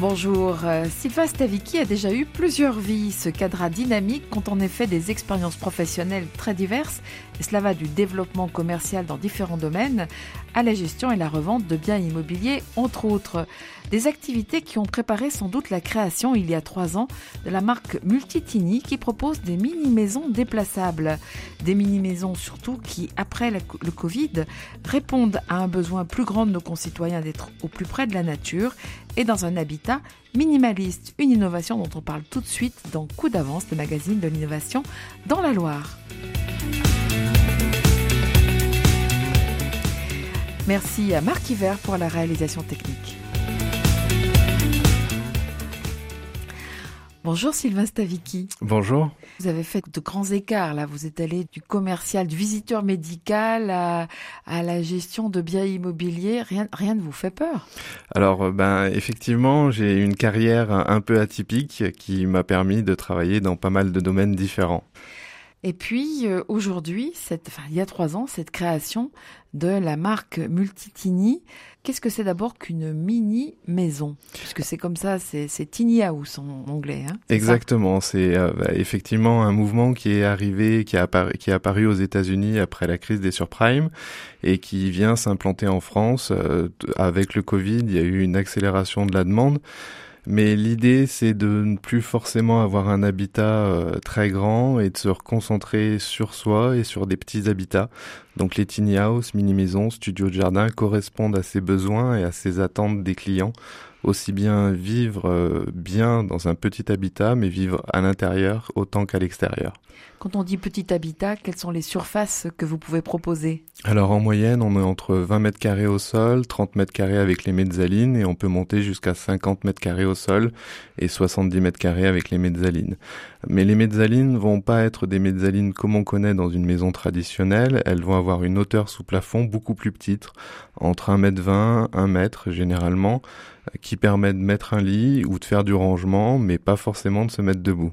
Bonjour, euh, Sylvain Stavicki a déjà eu plusieurs vies. Ce cadre dynamique compte en effet des expériences professionnelles très diverses et cela va du développement commercial dans différents domaines à la gestion et la revente de biens immobiliers, entre autres. Des activités qui ont préparé sans doute la création il y a trois ans de la marque Multitini qui propose des mini-maisons déplaçables. Des mini-maisons surtout qui, après le Covid, répondent à un besoin plus grand de nos concitoyens d'être au plus près de la nature et dans un habitat minimaliste. Une innovation dont on parle tout de suite dans Coup d'avance, le magazine de l'innovation dans la Loire. Merci à Marc Hiver pour la réalisation technique. Bonjour Sylvain Stavicki. Bonjour. Vous avez fait de grands écarts là. Vous êtes allé du commercial, du visiteur médical à, la gestion de biens immobiliers. Rien, rien ne vous fait peur? Alors, euh, ben effectivement, j'ai une carrière un peu atypique qui m'a permis de travailler dans pas mal de domaines différents. Et puis euh, aujourd'hui, enfin, il y a trois ans, cette création de la marque Multitini. Qu'est-ce que c'est d'abord qu'une mini maison? Puisque c'est comme ça, c'est tiny house en anglais. Hein, Exactement, c'est euh, bah, effectivement un mouvement qui est arrivé, qui, a apparu, qui est apparu aux États-Unis après la crise des surprimes et qui vient s'implanter en France. Euh, avec le Covid, il y a eu une accélération de la demande. Mais l'idée, c'est de ne plus forcément avoir un habitat euh, très grand et de se reconcentrer sur soi et sur des petits habitats. Donc les tiny house, mini maisons, studios de jardin correspondent à ces besoins et à ces attentes des clients aussi bien vivre euh, bien dans un petit habitat, mais vivre à l'intérieur autant qu'à l'extérieur. Quand on dit petit habitat, quelles sont les surfaces que vous pouvez proposer? Alors en moyenne, on est entre 20 mètres carrés au sol, 30 mètres carrés avec les mezzalines, et on peut monter jusqu'à 50 mètres carrés au sol et 70 mètres carrés avec les mezzalines. Mais les mezzalines vont pas être des mezzalines comme on connaît dans une maison traditionnelle, elles vont avoir une hauteur sous plafond beaucoup plus petite, entre 1 mètre 20, 1 mètre généralement, qui permet de mettre un lit ou de faire du rangement, mais pas forcément de se mettre debout.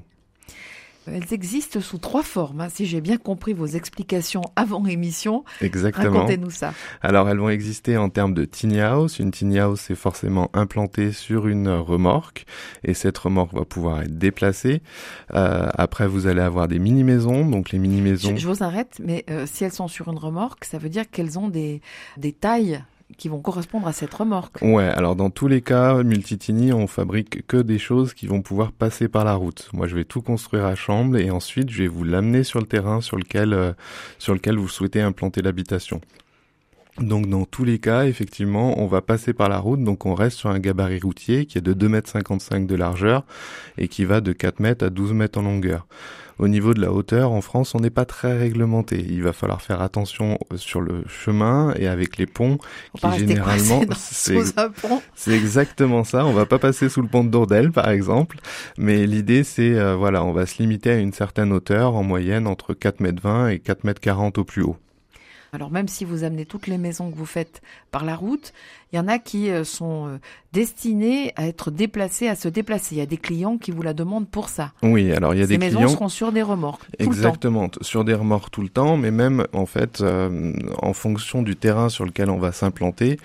Elles existent sous trois formes, hein, si j'ai bien compris vos explications avant émission. Exactement. Racontez-nous ça. Alors, elles vont exister en termes de tiny house. Une tiny house est forcément implantée sur une remorque et cette remorque va pouvoir être déplacée. Euh, après, vous allez avoir des mini-maisons. Donc, les mini-maisons... Je, vous arrête, mais euh, si elles sont sur une remorque, ça veut dire qu'elles ont des, des tailles qui vont correspondre à cette remorque. Ouais, alors dans tous les cas, Multitini, on fabrique que des choses qui vont pouvoir passer par la route. Moi, je vais tout construire à chambre et ensuite, je vais vous l'amener sur le terrain sur lequel, euh, sur lequel vous souhaitez implanter l'habitation. Donc dans tous les cas, effectivement, on va passer par la route, donc on reste sur un gabarit routier qui est de 2,55 m de largeur et qui va de 4 mètres à 12 mètres en longueur. Au niveau de la hauteur, en France, on n'est pas très réglementé. Il va falloir faire attention sur le chemin et avec les ponts, qui généralement, c'est exactement ça. On va pas passer sous le pont de Dourdel, par exemple, mais l'idée, c'est euh, voilà, on va se limiter à une certaine hauteur, en moyenne entre 4 mètres 20 et 4 mètres 40 au plus haut. Alors même si vous amenez toutes les maisons que vous faites par la route, il y en a qui euh, sont euh, destinés à être déplacés, à se déplacer. Il y a des clients qui vous la demandent pour ça. Oui, alors il y a des clients... Ces maisons seront sur des remorques tout Exactement, le temps. sur des remorques tout le temps, mais même en fait, euh, en fonction du terrain sur lequel on va s'implanter,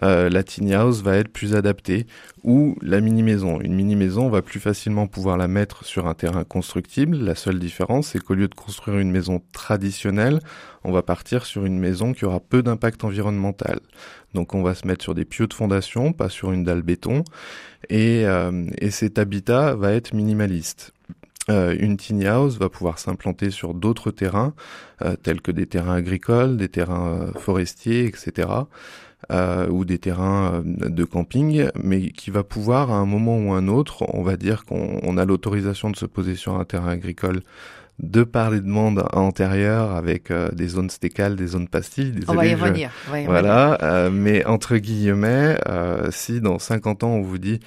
la tiny house va être plus adaptée ou la mini maison. Une mini maison, on va plus facilement pouvoir la mettre sur un terrain constructible. La seule différence, c'est qu'au lieu de construire une maison traditionnelle, on va partir sur une maison qui aura peu d'impact environnemental. Donc on va se mettre sur des pieux de fondation, pas sur une dalle béton, et, euh, et cet habitat va être minimaliste. Euh, une tiny house va pouvoir s'implanter sur d'autres terrains, euh, tels que des terrains agricoles, des terrains forestiers, etc., ou des terrains de camping, mais qui va pouvoir, à un moment ou un autre, on va dire qu'on a l'autorisation de se poser sur un terrain agricole de par les demandes antérieures avec euh, des zones stécales, des zones pastilles. on va y revenir. voilà, euh, mais entre guillemets, euh, si dans 50 ans on vous dit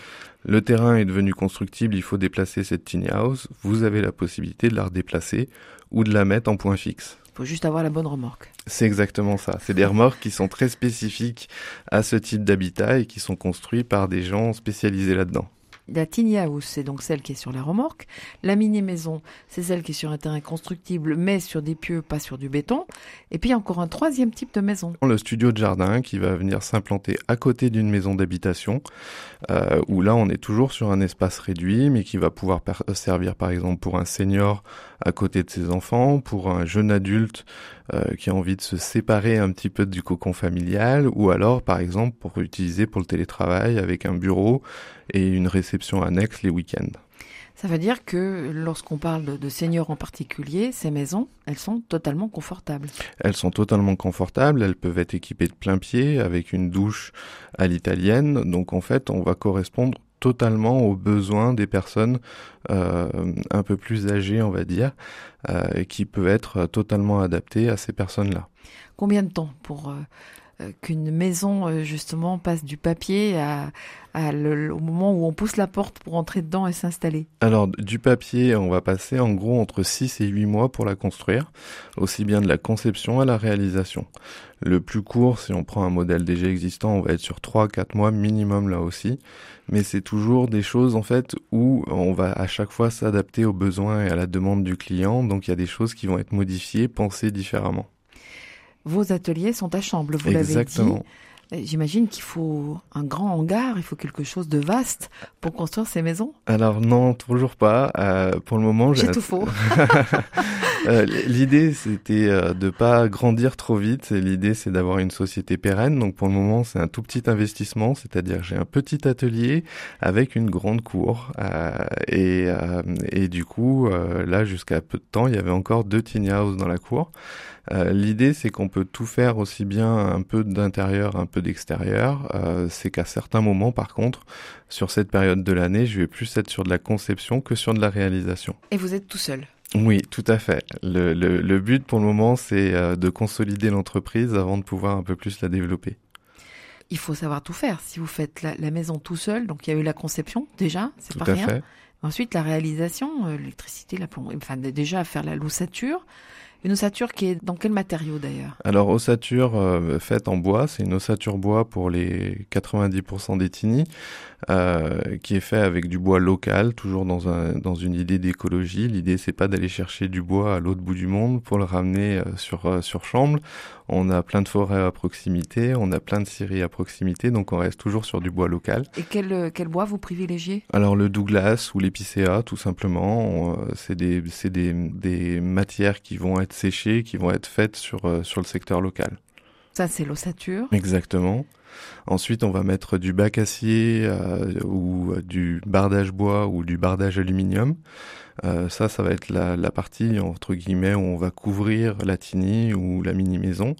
le terrain est devenu constructible, il faut déplacer cette tiny house, vous avez la possibilité de la redéplacer ou de la mettre en point fixe. Il faut juste avoir la bonne remorque. C'est exactement ça. C'est des remorques qui sont très spécifiques à ce type d'habitat et qui sont construits par des gens spécialisés là-dedans. La tiny house, c'est donc celle qui est sur la remorque. La mini maison, c'est celle qui est sur un terrain constructible, mais sur des pieux, pas sur du béton. Et puis encore un troisième type de maison. Le studio de jardin qui va venir s'implanter à côté d'une maison d'habitation, euh, où là on est toujours sur un espace réduit, mais qui va pouvoir servir par exemple pour un senior à côté de ses enfants, pour un jeune adulte euh, qui a envie de se séparer un petit peu du cocon familial, ou alors par exemple pour utiliser pour le télétravail avec un bureau et une réception annexe les week-ends. Ça veut dire que lorsqu'on parle de seniors en particulier, ces maisons, elles sont totalement confortables. Elles sont totalement confortables, elles peuvent être équipées de plein pied avec une douche à l'italienne. Donc en fait, on va correspondre totalement aux besoins des personnes euh, un peu plus âgées, on va dire, euh, qui peuvent être totalement adaptées à ces personnes-là. Combien de temps pour euh, qu'une maison euh, justement passe du papier à, au moment où on pousse la porte pour entrer dedans et s'installer Alors du papier, on va passer en gros entre 6 et 8 mois pour la construire, aussi bien de la conception à la réalisation. Le plus court, si on prend un modèle déjà existant, on va être sur 3-4 mois minimum là aussi, mais c'est toujours des choses en fait où on va à chaque fois s'adapter aux besoins et à la demande du client, donc il y a des choses qui vont être modifiées, pensées différemment. Vos ateliers sont à Chamble, vous l'avez dit. Euh, j'imagine qu'il faut un grand hangar, il faut quelque chose de vaste pour construire ces maisons? Alors non, toujours pas. Euh, pour le moment, j'ai tout faux. euh, L'idée, c'était euh, de pas grandir trop vite. L'idée, c'est d'avoir une société pérenne. Donc pour le moment, c'est un tout petit investissement, c'est-à-dire j'ai un petit atelier avec une grande cour. Euh, et, et du coup, là, jusqu'à peu de temps, il y avait encore deux tiny houses dans la cour. Euh, l'idée, c'est qu'on peut tout faire aussi bien un peu d'intérieur, un peu d'extérieur. Euh, c'est qu'à certains moments, par contre, sur cette période de l'année, je vais plus être sur de la conception que sur de la réalisation. Et vous êtes tout seul? Oui, tout à fait. Le, le, but pour le moment, c'est euh, de consolider l'entreprise avant de pouvoir un peu plus la développer. Il faut savoir tout faire. Si vous faites la, maison tout seul, donc il y a eu la conception déjà, c'est pas rien. Fait. Ensuite, la réalisation, l'électricité, la plomberie, enfin déjà faire la lousature, une ossature qui est dans quel matériau d'ailleurs? Alors ossature euh, faite en bois, c'est une ossature bois pour les 90% des tinis, euh, qui est fait avec du bois local, toujours dans, un, dans une idée d'écologie. L'idée c'est pas d'aller chercher du bois à l'autre bout du monde pour le ramener euh, sur, euh, sur Chamble. On a plein de forêts à proximité, on a plein de scieries à proximité, donc on reste toujours sur du bois local. Et quel, quel bois vous privilégiez? Alors le Douglas ou l'épicéa, tout simplement. C'est des, des, des matières qui vont être séchées, qui vont être faites sur, sur le secteur local. Ça, c'est l'ossature. Exactement. Ensuite, on va mettre du bac acier euh, ou euh, du bardage bois ou du bardage aluminium. Euh, ça, ça va être la, partie entre guillemets où on va couvrir la tiny ou la mini maison.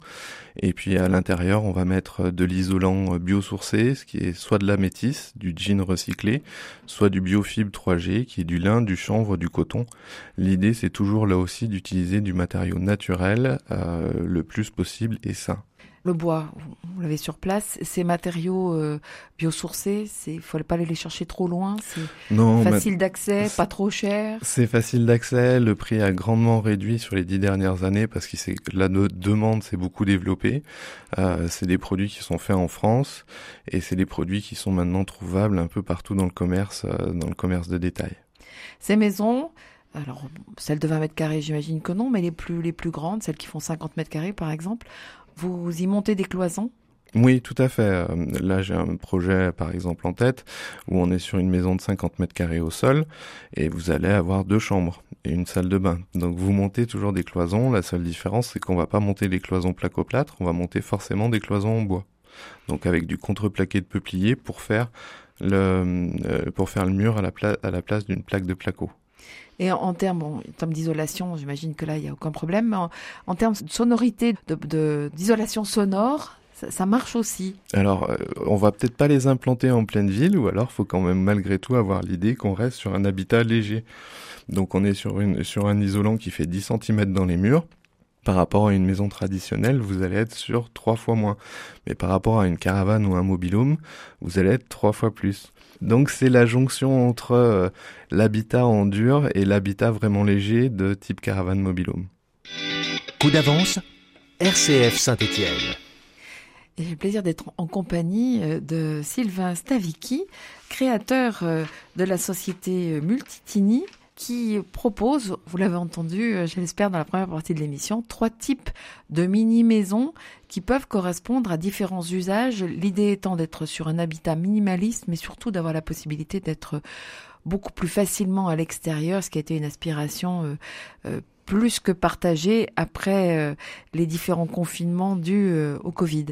Et puis à l'intérieur, on va mettre de l'isolant biosourcé, ce qui est soit de la métisse, du jean recyclé, soit du biofibre 3G, qui est du lin, du chanvre, du coton. L'idée, c'est toujours là aussi d'utiliser du matériau naturel le plus possible et sain le bois, vous l'avez sur place, ces matériaux euh, biosourcés, c'est faut pas aller les chercher trop loin, c'est facile d'accès, pas trop cher. C'est facile d'accès, le prix a grandement réduit sur les dix dernières années parce que la demande s'est beaucoup développée. Euh, c'est des produits qui sont faits en France et c'est des produits qui sont maintenant trouvables un peu partout dans le commerce, euh, dans le commerce de détail. Ces maisons, alors, celles de 20 mètres carrés, j'imagine que non, mais les plus, les plus grandes, celles qui font 50 mètres carrés, par exemple, vous y montez des cloisons? Oui, tout à fait. Euh, là, j'ai un projet, par exemple, en tête, où on est sur une maison de 50 mètres carrés au sol, et vous allez avoir deux chambres et une salle de bain. Donc, vous montez toujours des cloisons. La seule différence, c'est qu'on va pas monter des cloisons placo-plâtre, on va monter forcément des cloisons en bois. Donc, avec du contreplaqué de peuplier pour faire le, euh, mur à la, à la place d'une plaque de placo. Et en, termes, termes d'isolation, j'imagine que là, il n'y a aucun problème. en, termes de sonorité, d'isolation de, sonore, ça, marche aussi. Alors, euh, on va peut-être pas les implanter en pleine ville, ou alors faut quand même malgré tout avoir l'idée qu'on reste sur un habitat léger. Donc on est sur, une, sur un isolant qui fait 10 cm dans les murs. Par rapport à une maison traditionnelle, vous allez être sur trois fois moins. Mais par rapport à une caravane ou un mobilhome, vous allez être trois fois plus. Donc c'est la jonction entre euh, l'habitat en dur et l'habitat vraiment léger de type caravane mobilhome. Coup d'avance, RCF Saint-Étienne. J'ai le plaisir d'être en compagnie euh, de Sylvain Stavicki, créateur euh, de la société Multitini, qui propose, vous l'avez entendu, euh, je l'espère, dans la première partie de l'émission, trois types de mini-maisons qui peuvent correspondre à différents usages. L'idée étant d'être sur un habitat minimaliste, mais surtout d'avoir la possibilité d'être beaucoup plus facilement à l'extérieur, ce qui a été une aspiration euh, euh, plus que partagée après les différents confinements dus au Covid.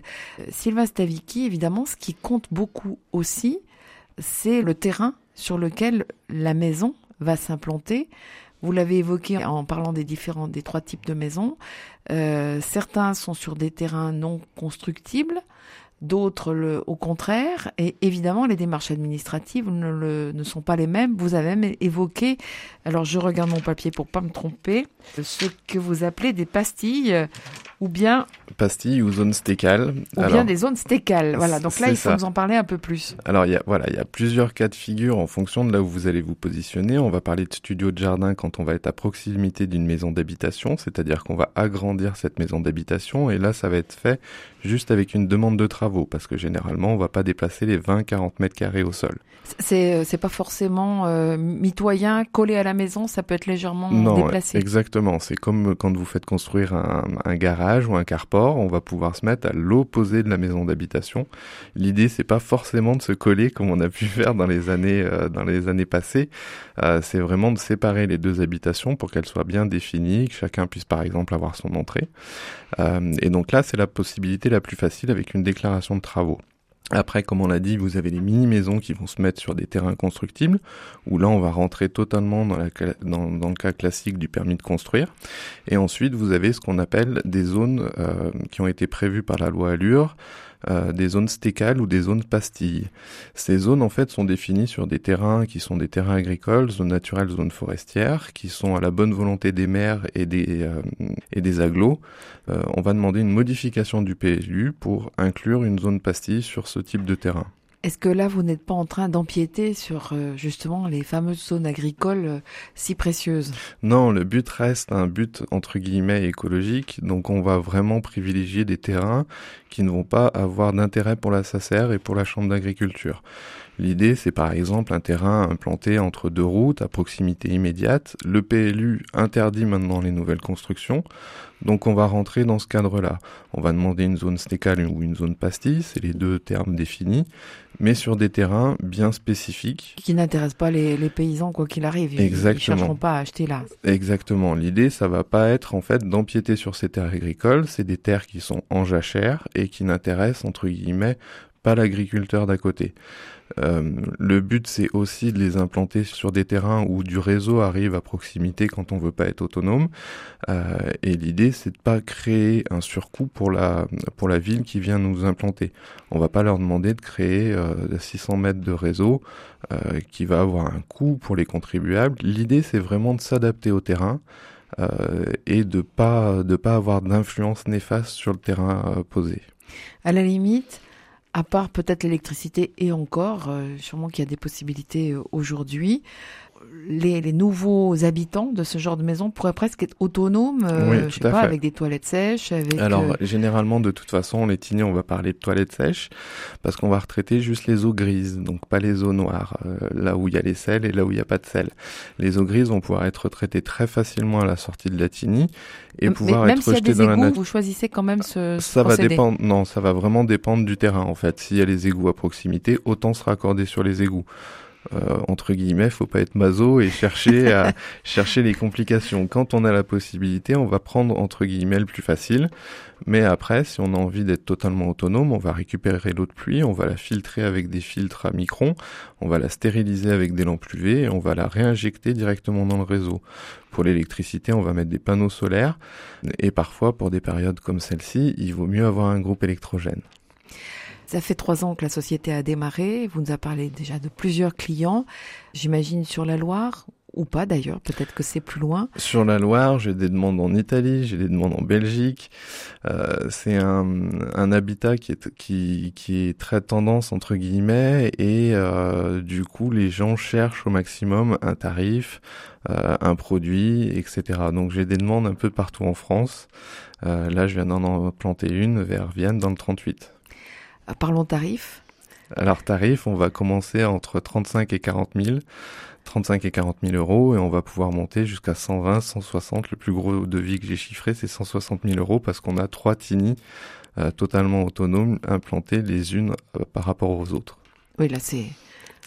Sylvain Stavicki, évidemment, ce qui compte beaucoup aussi, c'est le terrain sur lequel la maison va s'implanter. Vous l'avez évoqué en parlant des différents, des trois types de maisons. Euh, certains sont sur des terrains non constructibles, d'autres le, au contraire. Et évidemment, les démarches administratives ne, le, ne sont pas les mêmes. Vous avez même évoqué, alors je regarde mon papier pour pas me tromper, ce que vous appelez des pastilles ou bien pastilles ou zones stécales. Ou bien des zones stécales. Voilà. Donc là, il faut nous en parler un peu plus. Alors il y a voilà, il y a plusieurs cas de figure en fonction de là où vous allez vous positionner. On va parler de studio de jardin quand on va être à proximité d'une maison d'habitation, c'est-à-dire qu'on va agrandir cette maison d'habitation et là, ça va être fait juste avec une demande de travaux parce que généralement, on va pas déplacer les 20-40 mètres carrés au sol. C'est euh, c'est pas forcément euh, mitoyen, collé à la maison, ça peut être légèrement non, déplacé. Exactement. C'est comme quand vous faites construire un, un garage ou un carport, on va pouvoir se mettre à l'opposé de la maison d'habitation. L'idée, c'est pas forcément de se coller comme on a pu faire dans les années, euh, dans les années passées. Euh, c'est vraiment de séparer les deux habitations pour qu'elles soient bien définies, que chacun puisse par exemple avoir son entrée. Euh, et donc là, c'est la possibilité la plus facile avec une déclaration de travaux. Après, comme on l'a dit, vous avez les mini-maisons qui vont se mettre sur des terrains constructibles, où là, on va rentrer totalement dans, le cas classique du permis de construire. Et ensuite, vous avez ce qu'on appelle des zones euh, qui ont été prévues par la loi Allure, euh, des zones stécales ou des zones pastilles. Ces zones en fait sont définies sur des terrains qui sont des terrains agricoles, zones naturelles, zones forestières, qui sont à la bonne volonté des maires et des, euh, agglos. Euh, on va demander une modification du PLU pour inclure une zone pastille sur ce type de terrain. Est-ce que là, vous n'êtes pas en train d'empiéter sur euh, justement les fameuses zones agricoles euh, si précieuses? Non, le but reste un but entre guillemets écologique. Donc on va vraiment privilégier des terrains qui ne vont pas avoir d'intérêt pour la SACER et pour la Chambre d'agriculture. L'idée, c'est par exemple un terrain implanté entre deux routes à proximité immédiate. Le PLU interdit maintenant les nouvelles constructions. Donc on va rentrer dans ce cadre-là. On va demander une zone stécale ou une zone pastille, c'est les deux termes définis, mais sur des terrains bien spécifiques. Qui n'intéressent pas les, paysans quoi qu'il arrive. Exactement. Ils chercheront pas à acheter là. Exactement. L'idée, ça va pas être en fait d'empiéter sur ces terres agricoles. C'est des terres qui sont en jachère et qui n'intéressent entre guillemets pas l'agriculteur d'à côté. Euh, le but, c'est aussi de les implanter sur des terrains où du réseau arrive à proximité quand on veut pas être autonome. Euh, et l'idée, c'est de pas créer un surcoût pour la pour la ville qui vient nous implanter. On va pas leur demander de créer euh, 600 mètres de réseau euh, qui va avoir un coût pour les contribuables. L'idée, c'est vraiment de s'adapter au terrain. Et de pas de pas avoir d'influence néfaste sur le terrain posé. À la limite, à part peut-être l'électricité et encore, euh, sûrement qu'il y a des possibilités euh, aujourd'hui les, les, nouveaux habitants de ce genre de maison pourraient presque être autonomes, euh, je sais pas, avec des toilettes sèches. Avec, Alors euh, généralement, de toute façon, les Tignes, on va parler de toilettes sèches parce qu'on va retraiter juste les eaux grises, donc pas les eaux noires, euh, là où il y a les sels et là où il n'y a pas de sel. Les eaux grises vont pouvoir être traitées très facilement à la sortie de la Tigny et pouvoir être rejetées dans égouts, la nature. Vous choisissez quand même ce, ça va dépendre. Non, ça va vraiment dépendre du terrain en fait. S'il y a les égouts à proximité, autant se raccorder sur les égouts. Euh, entre guillemets, faut pas être maso et chercher à chercher les complications. Quand on a la possibilité, on va prendre entre guillemets le plus facile. Mais après, si on a envie d'être totalement autonome, on va récupérer l'eau de pluie, on va la filtrer avec des filtres à microns, on va la stériliser avec des lampes UV et on va la réinjecter directement dans le réseau. Pour l'électricité, on va mettre des panneaux solaires et parfois pour des périodes comme celle-ci, il vaut mieux avoir un groupe électrogène. Ça fait trois ans que la société a démarré. Vous nous avez parlé déjà de plusieurs clients. J'imagine sur la Loire ou pas d'ailleurs, peut-être que c'est plus loin. Sur la Loire, j'ai des demandes en Italie, j'ai des demandes en Belgique. Euh, c'est un, un, habitat qui est, qui, qui est très tendance entre guillemets et euh, du coup les gens cherchent au maximum un tarif, euh, un produit, etc. Donc j'ai des demandes un peu partout en France. Euh, là, je viens d'en planter une vers Vienne dans le 38. Parlons tarif. Alors tarif, on va commencer entre 35 et 40 000. 35 et 40 000 euros et on va pouvoir monter jusqu'à 120, 160. Le plus gros devis que j'ai chiffré, c'est 160 000 euros parce qu'on a trois TINI euh, totalement autonomes implantées les unes euh, par rapport aux autres. Oui, là c'est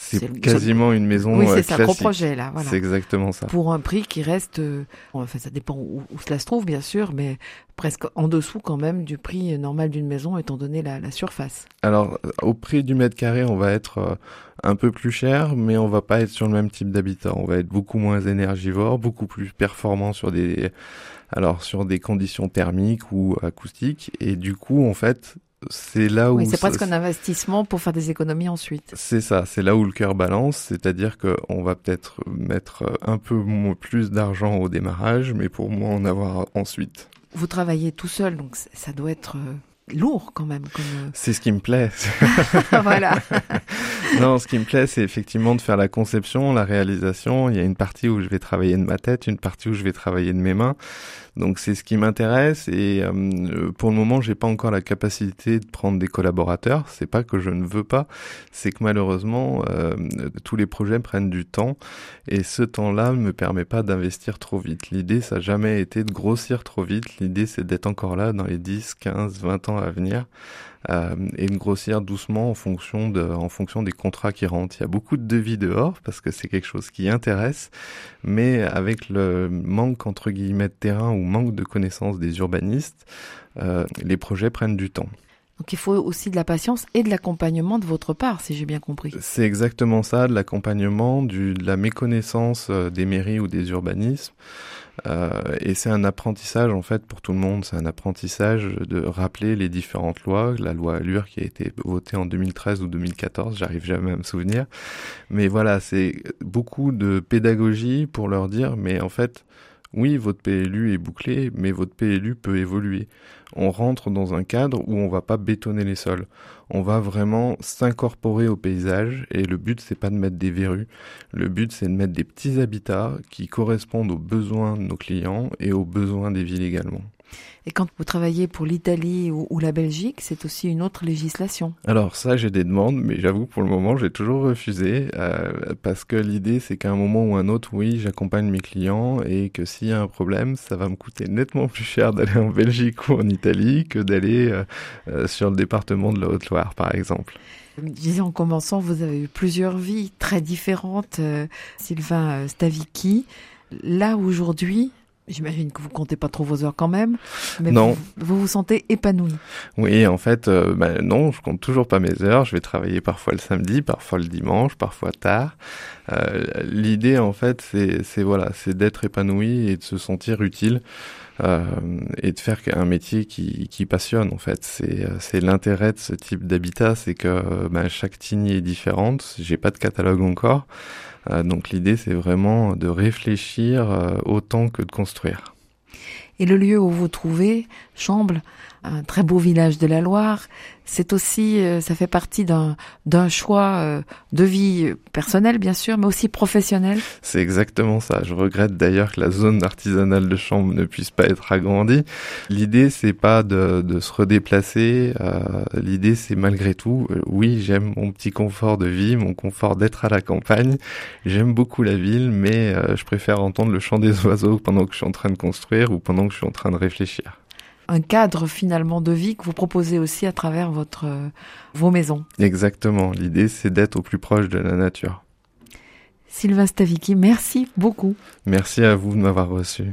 c'est quasiment une maison Oui, c'est ça, gros projet là. Voilà. C'est exactement ça. Pour un prix qui reste, euh, enfin ça dépend où, où, cela se trouve bien sûr, mais presque en dessous quand même du prix normal d'une maison étant donné la, la, surface. Alors au prix du mètre carré, on va être euh, un peu plus cher, mais on va pas être sur le même type d'habitat. On va être beaucoup moins énergivore, beaucoup plus performant sur des alors sur des conditions thermiques ou acoustiques et du coup en fait c'est là où oui, c'est presque un investissement pour faire des économies ensuite. C'est ça, c'est là où le cœur balance, c'est-à-dire qu'on va peut-être mettre un peu plus d'argent au démarrage, mais pour moi en avoir ensuite. Vous travaillez tout seul, donc ça doit être lourd quand même. Comme... C'est ce qui me plaît. voilà. non, ce qui me plaît, c'est effectivement de faire la conception, la réalisation. Il y a une partie où je vais travailler de ma tête, une partie où je vais travailler de mes mains. Donc c'est ce qui m'intéresse et euh, pour le moment j'ai pas encore la capacité de prendre des collaborateurs. C'est pas que je ne veux pas, c'est que malheureusement euh, tous les projets prennent du temps et ce temps-là me permet pas d'investir trop vite. L'idée ça n'a jamais été de grossir trop vite. L'idée c'est d'être encore là dans les 10, 15, 20 ans à venir euh, et de grossir doucement en fonction de, en fonction des contrats qui rentrent. Il y a beaucoup de devis dehors parce que c'est quelque chose qui intéresse, mais avec le manque entre guillemets de terrain ou manque de connaissances des urbanistes, euh, les projets prennent du temps. Donc il faut aussi de la patience et de l'accompagnement de votre part, si j'ai bien compris. C'est exactement ça, de l'accompagnement, de la méconnaissance euh, des mairies ou des urbanismes. Euh, et c'est un apprentissage en fait pour tout le monde. C'est un apprentissage de rappeler les différentes lois. La loi Allure qui a été votée en 2013 ou 2014, j'arrive jamais à me souvenir. Mais voilà, c'est beaucoup de pédagogie pour leur dire, mais en fait, oui, votre PLU est bouclé, mais votre PLU peut évoluer. On rentre dans un cadre où on va pas bétonner les sols. On va vraiment s'incorporer au paysage et le but c'est pas de mettre des verrues. Le but c'est de mettre des petits habitats qui correspondent aux besoins de nos clients et aux besoins des villes également. Et quand vous travaillez pour l'Italie ou, ou, la Belgique, c'est aussi une autre législation. Alors ça, j'ai des demandes, mais j'avoue pour le moment, j'ai toujours refusé euh, parce que l'idée, c'est qu'à un moment ou un autre, oui, j'accompagne mes clients et que s'il y a un problème, ça va me coûter nettement plus cher d'aller en Belgique ou en Italie que d'aller euh, euh, sur le département de la Haute-Loire, par exemple. Je disais en commençant, vous avez eu plusieurs vies très différentes, Sylvain Stavicki. Là aujourd'hui, J'imagine que vous comptez pas trop vos heures quand même, mais non. Vous, vous, vous sentez épanoui. Oui, en fait, euh, ben non, je compte toujours pas mes heures. Je vais travailler parfois le samedi, parfois le dimanche, parfois tard. Euh, L'idée, en fait, c'est voilà, c'est d'être épanoui et de se sentir utile. Euh, et de faire un métier qui, qui passionne en fait. C'est l'intérêt de ce type d'habitat, c'est que ben, chaque tiny est différente. J'ai pas de catalogue encore, donc l'idée c'est vraiment de réfléchir euh, autant que de construire. Et le lieu où vous trouvez, Chamble, un très beau village de la Loire. C'est aussi, euh, ça fait partie d'un d'un choix euh, de vie personnelle bien sûr, mais aussi professionnel. C'est exactement ça. Je regrette d'ailleurs que la zone artisanale de chambre ne puisse pas être agrandie. L'idée c'est pas de, de se redéplacer. Euh, L'idée c'est malgré tout, euh, oui j'aime mon petit confort de vie, mon confort d'être à la campagne. J'aime beaucoup la ville, mais je préfère entendre le chant des oiseaux pendant que je suis en train de construire ou pendant que je suis en train de réfléchir un cadre finalement de vie que vous proposez aussi à travers votre euh, vos maisons. Exactement. L'idée, c'est d'être au plus proche de la nature. Sylvain Stavicki, merci beaucoup. Merci à vous de m'avoir reçu.